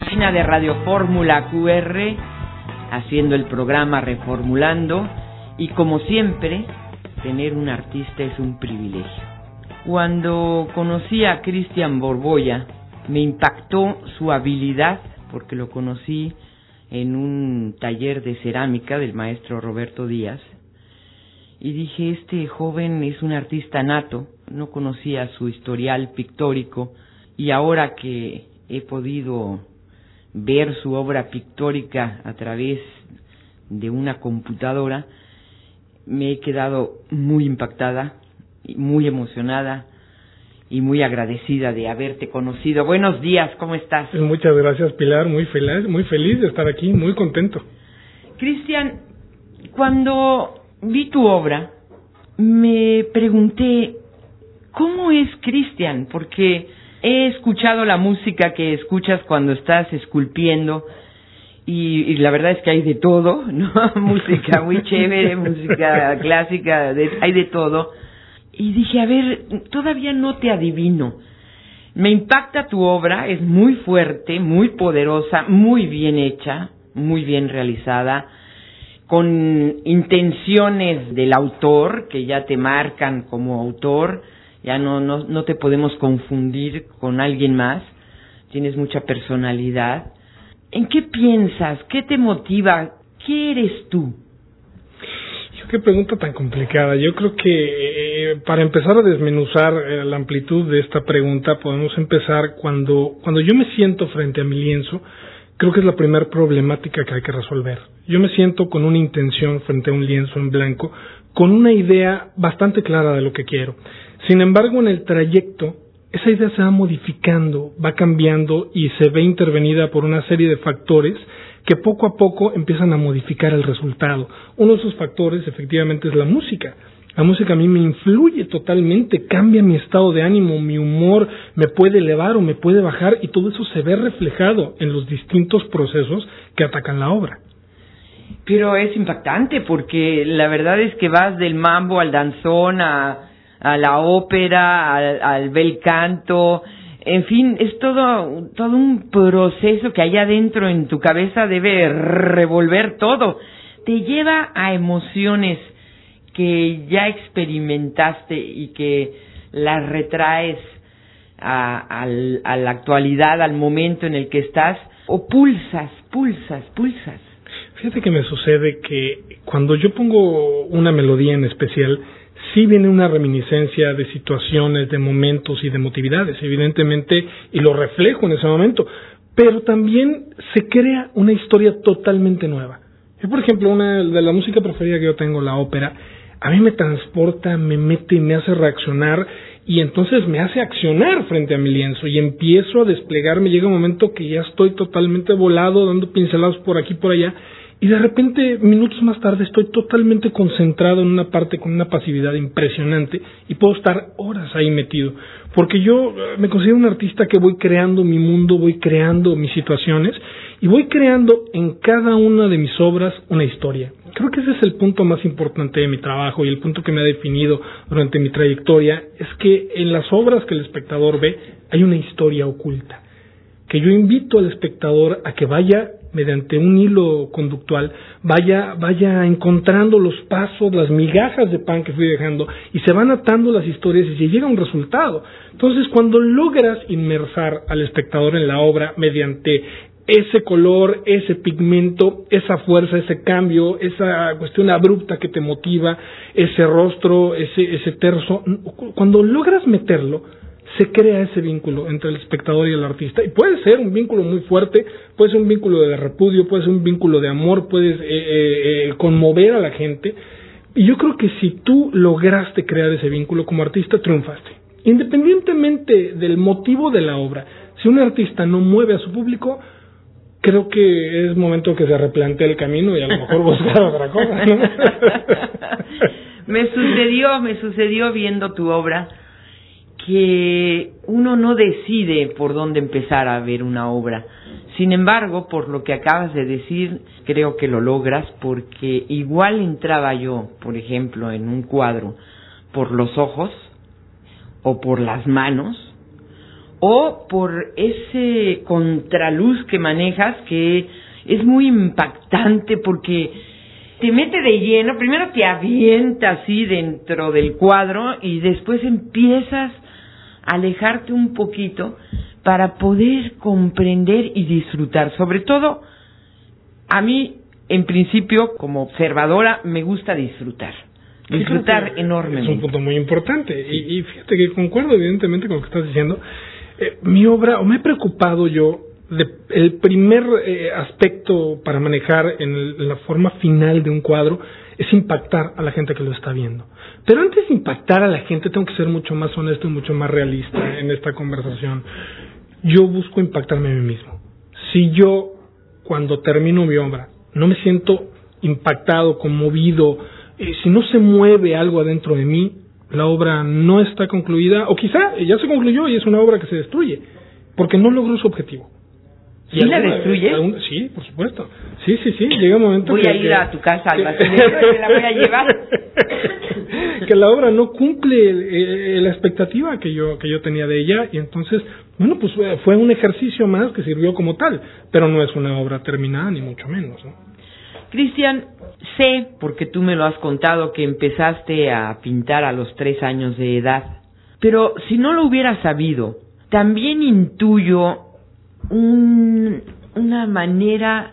De Radio Fórmula QR haciendo el programa Reformulando y como siempre, tener un artista es un privilegio. Cuando conocí a Cristian Borboya, me impactó su habilidad porque lo conocí en un taller de cerámica del maestro Roberto Díaz y dije, este joven es un artista nato, no conocía su historial pictórico y ahora que he podido ver su obra pictórica a través de una computadora, me he quedado muy impactada, muy emocionada y muy agradecida de haberte conocido. Buenos días, ¿cómo estás? Muchas gracias, Pilar, muy feliz, muy feliz de estar aquí, muy contento. Cristian, cuando vi tu obra, me pregunté, ¿cómo es Cristian? Porque he escuchado la música que escuchas cuando estás esculpiendo y, la verdad es que hay de todo, ¿no? música muy chévere, música clásica, hay de todo. Y dije, a ver, todavía no te adivino. Me impacta tu obra, es muy fuerte, muy poderosa, muy bien hecha, muy bien realizada, con intenciones del autor que ya te marcan como autor ya no, no, no te podemos confundir con alguien más, tienes mucha personalidad. ¿En qué piensas? ¿Qué te motiva? ¿Qué eres tú? Qué pregunta tan complicada. Yo creo que eh, para empezar a desmenuzar eh, la amplitud de esta pregunta podemos empezar cuando, cuando yo me siento frente a mi lienzo, creo que es la primera problemática que hay que resolver. Yo me siento con una intención frente a un lienzo en blanco, con una idea bastante clara de lo que quiero. Sin embargo, en el trayecto, esa idea se va modificando, va cambiando y se ve intervenida por una serie de factores que poco a poco empiezan a modificar el resultado. Uno de esos factores efectivamente es la música. La música a mí me influye totalmente, cambia mi estado de ánimo, mi humor, me puede elevar o me puede bajar y todo eso se ve reflejado en los distintos procesos que atacan la obra. Pero es impactante porque la verdad es que vas del mambo al danzón a, a la ópera, al, bel canto, en fin, es todo, todo un proceso que allá adentro en tu cabeza debe revolver todo. Te lleva a emociones que ya experimentaste y que las retraes a, a la actualidad, al momento en el que estás, o pulsas, pulsas, pulsas. Fíjate que me sucede que cuando yo pongo una melodía en especial, sí viene una reminiscencia de situaciones, de momentos y de motividades, evidentemente, y lo reflejo en ese momento, pero también se crea una historia totalmente nueva. Yo, por ejemplo, una de la música preferida que yo tengo, la ópera, a mí me transporta, me mete y me hace reaccionar y entonces me hace accionar frente a mi lienzo y empiezo a desplegarme. Llega un momento que ya estoy totalmente volado, dando pincelados por aquí y por allá y de repente, minutos más tarde, estoy totalmente concentrado en una parte con una pasividad impresionante y puedo estar horas ahí metido. Porque yo eh, me considero un artista que voy creando mi mundo, voy creando mis situaciones y voy creando en cada una de mis obras una historia. Creo que ese es el punto más importante de mi trabajo y el punto que me ha definido durante mi trayectoria, es que en las obras que el espectador ve hay una historia oculta que yo invito al espectador a que vaya mediante un hilo conductual, vaya, vaya encontrando los pasos, las migajas de pan que fui dejando, y se van atando las historias y se llega a un resultado. Entonces, cuando logras inmersar al espectador en la obra mediante ese color, ese pigmento, esa fuerza, ese cambio, esa cuestión abrupta que te motiva, ese rostro, ese, ese terzo, cuando logras meterlo, se crea ese vínculo entre el espectador y el artista. Y puede ser un vínculo muy fuerte, puede ser un vínculo de repudio, puede ser un vínculo de amor, puedes eh, eh, eh, conmover a la gente. Y yo creo que si tú lograste crear ese vínculo como artista, triunfaste. Independientemente del motivo de la obra, si un artista no mueve a su público, creo que es momento que se replantee el camino y a lo mejor buscar otra cosa. me sucedió, me sucedió viendo tu obra que uno no decide por dónde empezar a ver una obra. Sin embargo, por lo que acabas de decir, creo que lo logras porque igual entraba yo, por ejemplo, en un cuadro por los ojos o por las manos o por ese contraluz que manejas que es muy impactante porque te mete de lleno, primero te avienta así dentro del cuadro y después empiezas alejarte un poquito para poder comprender y disfrutar. Sobre todo, a mí, en principio, como observadora, me gusta disfrutar. Disfrutar enormemente. Es un punto muy importante. Y, fíjate que concuerdo evidentemente con lo que estás diciendo. Eh, mi obra, o me he preocupado yo, de, el primer eh, aspecto para manejar en, la forma final de un cuadro es impactar a la gente que lo está viendo. Pero antes de impactar a la gente, tengo que ser mucho más honesto y mucho más realista en esta conversación. Yo busco impactarme a mí mismo. Si yo, cuando termino mi obra, no me siento impactado, conmovido, si no se mueve algo adentro de mí, la obra no está concluida, o quizá ya se concluyó y es una obra que se destruye, porque no logró su objetivo. ¿Sí la destruye? sí, por supuesto. Sí, sí, sí. Llega un momento voy a ir a tu casa al que, la voy a llevar. que la obra no cumple la expectativa que yo que yo tenía de ella y entonces, bueno, pues fue un ejercicio más que sirvió como tal, pero no es una obra terminada ni mucho menos. ¿no? Cristian, sé, porque tú me lo has contado, que empezaste a pintar a los tres años de edad, pero si no lo hubiera sabido, también intuyo un, una manera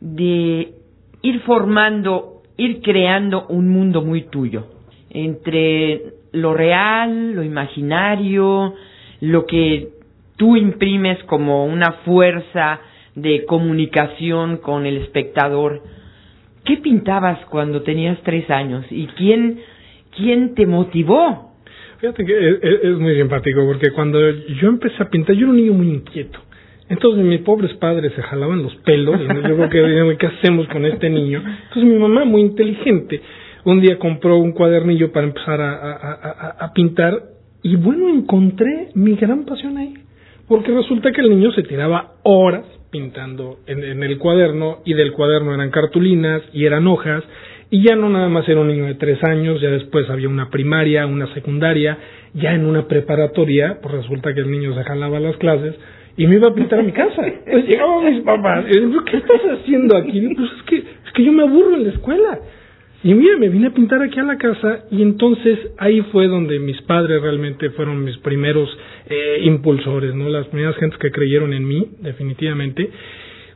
de ir formando, ir creando un mundo muy tuyo, entre lo real, lo imaginario, lo que tú imprimes como una fuerza de comunicación con el espectador. ¿Qué pintabas cuando tenías tres años y quién, quién te motivó? Fíjate que es, muy simpático porque cuando yo empecé a pintar, yo era un niño muy inquieto. Entonces mis pobres padres se jalaban los pelos y yo creo que ¿qué hacemos con este niño? Entonces mi mamá, muy inteligente, un día compró un cuadernillo para empezar a, a pintar y bueno, encontré mi gran pasión ahí. Porque resulta que el niño se tiraba horas pintando en, el cuaderno y del cuaderno eran cartulinas y eran hojas y ya no nada más era un niño de tres años, ya después había una primaria, una secundaria, ya en una preparatoria, pues resulta que el niño se jalaba las clases y me iba a pintar a mi casa. Pues llegaban mis papás y yo, ¿qué estás haciendo aquí? Pues es que, es que yo me aburro en la escuela. Y mira, me vine a pintar aquí a la casa y entonces ahí fue donde mis padres realmente fueron mis primeros eh, impulsores, ¿no? Las primeras gentes que creyeron en mí, definitivamente.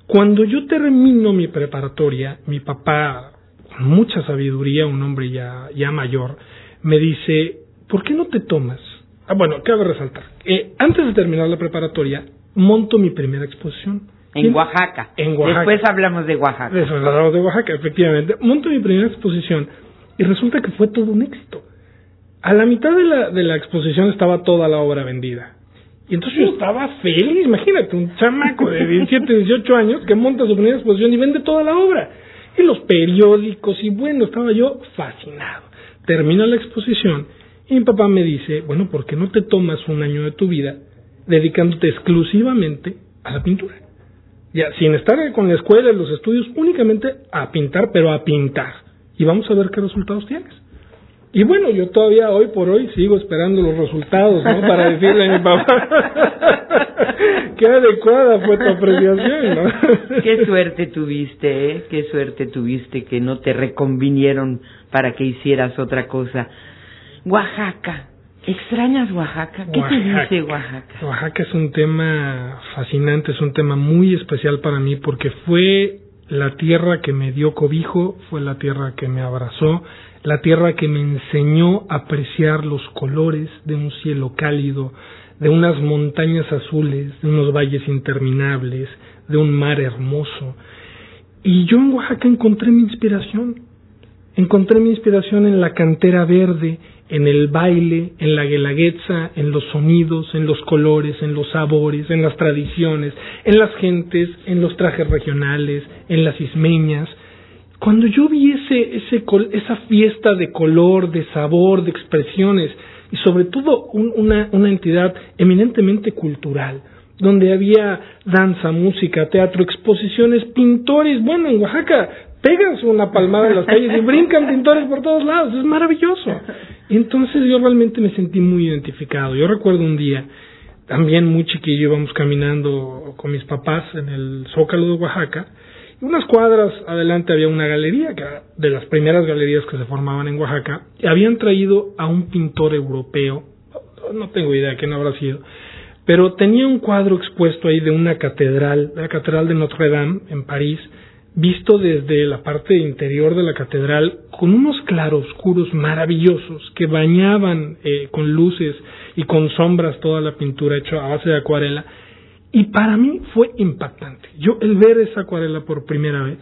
Cuando yo termino mi preparatoria, mi papá, con mucha sabiduría, un hombre ya, ya mayor, me dice, ¿por qué no te tomas? Ah, bueno, cabe resaltar. Eh, antes de terminar la preparatoria, monto mi primera exposición en Oaxaca. En Oaxaca. Después hablamos de Oaxaca. Después hablamos de Oaxaca, efectivamente. Monto mi primera exposición y resulta que fue todo un éxito. A la mitad de la, de la exposición estaba toda la obra vendida. Y entonces yo estaba feliz, imagínate, un chamaco de 17, 18 años que monta su primera exposición y vende toda la obra. Y los periódicos, y bueno, estaba yo fascinado. Termina la exposición y mi papá me dice, bueno, ¿por qué no te tomas un año de tu vida dedicándote exclusivamente a la pintura? ya sin estar con la escuela y los estudios, únicamente a pintar, pero a pintar. Y vamos a ver qué resultados tienes. Y bueno, yo todavía hoy por hoy sigo esperando los resultados, ¿no? Para decirle a mi papá qué adecuada fue tu apreciación, ¿no? Qué suerte tuviste, ¿eh? Qué suerte tuviste que no te reconvinieron para que hicieras otra cosa. Oaxaca, ¿Extrañas Oaxaca? ¿Qué te dice Oaxaca? Oaxaca es un tema fascinante, es un tema muy especial para mí porque fue la tierra que me dio cobijo, fue la tierra que me abrazó, la tierra que me enseñó a apreciar los colores de un cielo cálido, de unas montañas azules, de unos valles interminables, de un mar hermoso. Y yo en Oaxaca encontré mi inspiración. Encontré mi inspiración en la cantera verde, en el baile, en la guelaguetza, en los sonidos, en los colores, en los sabores, en las tradiciones, en las gentes, en los trajes regionales, en las ismeñas. Cuando yo vi ese, ese, esa fiesta de color, de sabor, de expresiones, y sobre todo una, una entidad eminentemente cultural, donde había danza, música, teatro, exposiciones, pintores. Bueno, en Oaxaca pegan una palmada en las calles y brincan pintores por todos lados, es maravilloso. Entonces yo realmente me sentí muy identificado. Yo recuerdo un día, también muy chiquillo, íbamos caminando con mis papás en el Zócalo de Oaxaca, y unas cuadras adelante había una galería, que de las primeras galerías que se formaban en Oaxaca, y habían traído a un pintor europeo, no tengo idea de quién habrá sido, pero tenía un cuadro expuesto ahí de una catedral, la catedral de Notre Dame en París, visto desde la parte interior de la catedral con unos claroscuros maravillosos que bañaban eh, con luces y con sombras toda la pintura hecha a base de acuarela. Y para mí fue impactante. Yo el ver esa acuarela por primera vez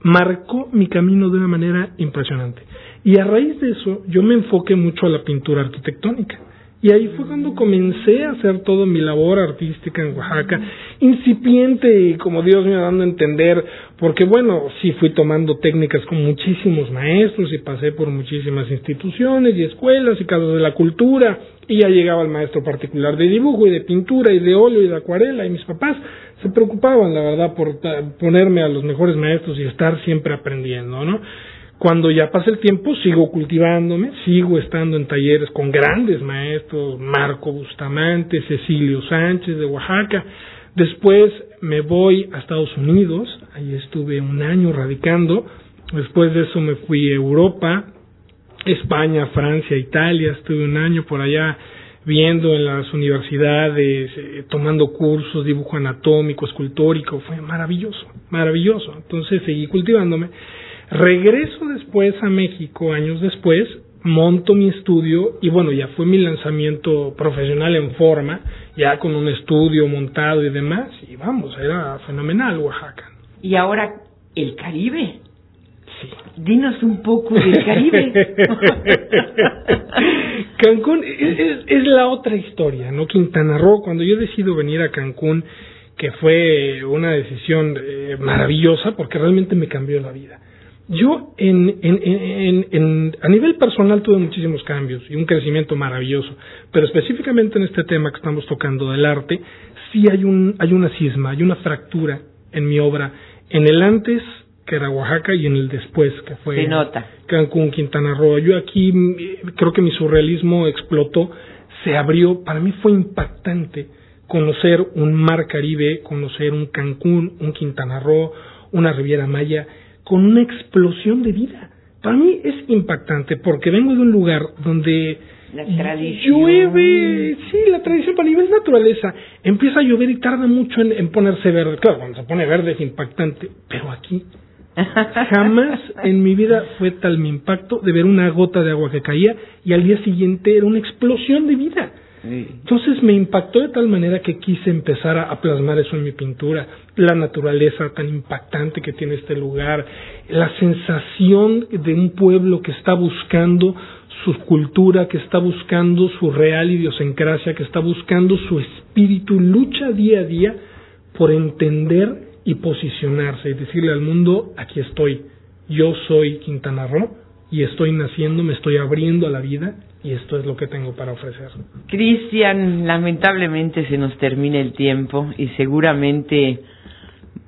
marcó mi camino de una manera impresionante. Y a raíz de eso yo me enfoqué mucho a la pintura arquitectónica. Y ahí fue cuando comencé a hacer toda mi labor artística en Oaxaca, incipiente y como Dios me iba dando a entender, porque bueno, sí fui tomando técnicas con muchísimos maestros y pasé por muchísimas instituciones y escuelas y casas de la cultura, y ya llegaba el maestro particular de dibujo y de pintura y de óleo y de acuarela, y mis papás se preocupaban, la verdad, por ponerme a los mejores maestros y estar siempre aprendiendo, ¿no? Cuando ya pasa el tiempo, sigo cultivándome, sigo estando en talleres con grandes maestros, Marco Bustamante, Cecilio Sánchez de Oaxaca. Después me voy a Estados Unidos, ahí estuve un año radicando. Después de eso me fui a Europa, España, Francia, Italia, estuve un año por allá viendo en las universidades, eh, tomando cursos, dibujo anatómico, escultórico, fue maravilloso, maravilloso. Entonces seguí cultivándome Regreso después a México, años después, monto mi estudio y bueno, ya fue mi lanzamiento profesional en forma, ya con un estudio montado y demás, y vamos, era fenomenal Oaxaca. Y ahora, el Caribe. Sí. Dinos un poco del Caribe. Cancún es, la otra historia, ¿no? Quintana Roo, cuando yo decido venir a Cancún, que fue una decisión eh, maravillosa porque realmente me cambió la vida. Yo en, en, en, a nivel personal tuve muchísimos cambios y un crecimiento maravilloso, pero específicamente en este tema que estamos tocando del arte, sí hay, un, hay una cisma, hay una fractura en mi obra, en el antes, que era Oaxaca, y en el después, que fue Cancún, Quintana Roo. Yo aquí creo que mi surrealismo explotó, se abrió, para mí fue impactante conocer un mar Caribe, conocer un Cancún, un Quintana Roo, una Riviera Maya, con una explosión de vida. Para mí es impactante porque vengo de un lugar donde llueve, sí, la tradición para nivel naturaleza, empieza a llover y tarda mucho en, ponerse verde. Claro, cuando se pone verde es impactante, pero aquí jamás en mi vida fue tal mi impacto de ver una gota de agua que caía y al día siguiente era una explosión de vida. Entonces me impactó de tal manera que quise empezar a, plasmar eso en mi pintura, la naturaleza tan impactante que tiene este lugar, la sensación de un pueblo que está buscando su cultura, que está buscando su real idiosincrasia, que está buscando su espíritu, lucha día a día por entender y posicionarse y decirle al mundo, aquí estoy, yo soy Quintana Roo y estoy naciendo, me estoy abriendo a la vida y esto es lo que tengo para ofrecer. Cristian, lamentablemente se nos termina el tiempo y seguramente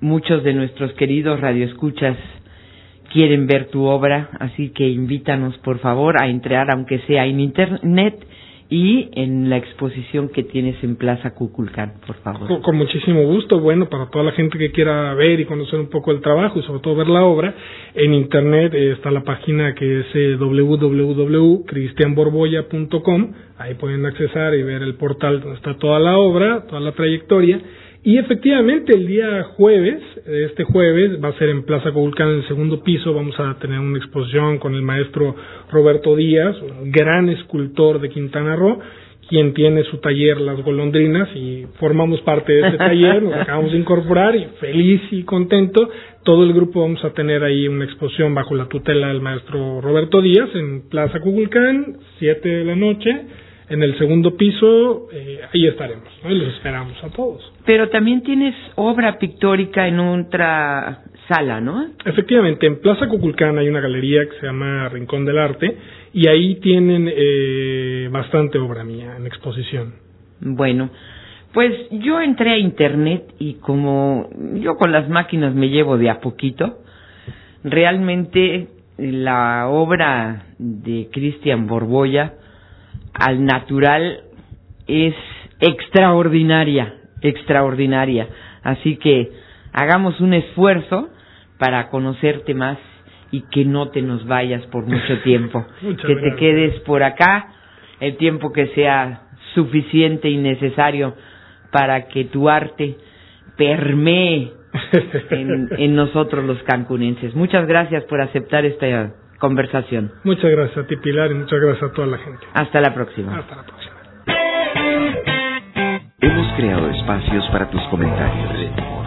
muchos de nuestros queridos radioescuchas quieren ver tu obra, así que invítanos por favor a entrar, aunque sea en internet, y en la exposición que tienes en Plaza Cuculcán, por favor. Con, muchísimo gusto. Bueno, para toda la gente que quiera ver y conocer un poco el trabajo y sobre todo ver la obra, en internet está la página que es eh, www.cristianborboya.com. Ahí pueden accesar y ver el portal donde está toda la obra, toda la trayectoria y efectivamente, el día jueves, este jueves, va a ser en Plaza Covulcán, en el segundo piso, vamos a tener una exposición con el maestro Roberto Díaz, gran escultor de Quintana Roo, quien tiene su taller Las Golondrinas y formamos parte de ese taller, nos acabamos de incorporar y feliz y contento. Todo el grupo vamos a tener ahí una exposición bajo la tutela del maestro Roberto Díaz en Plaza Cuculcán, 7 de la noche. En el segundo piso, eh, ahí estaremos, ¿no? y los esperamos a todos. Pero también tienes obra pictórica en otra sala, ¿no? Efectivamente, en Plaza Cuculcán hay una galería que se llama Rincón del Arte y ahí tienen eh, bastante obra mía en exposición. Bueno, pues yo entré a internet y como yo con las máquinas me llevo de a poquito, realmente la obra de Cristian Borboya al natural es extraordinaria, extraordinaria. Así que hagamos un esfuerzo para conocerte más y que no te nos vayas por mucho tiempo, que te quedes por acá el tiempo que sea suficiente y necesario para que tu arte permee en, en nosotros los cancunenses. Muchas gracias por aceptar esta conversación. Muchas gracias a ti, Pilar, y muchas gracias a toda la gente. Hasta la próxima. Hasta la próxima. Hemos creado espacios para tus comentarios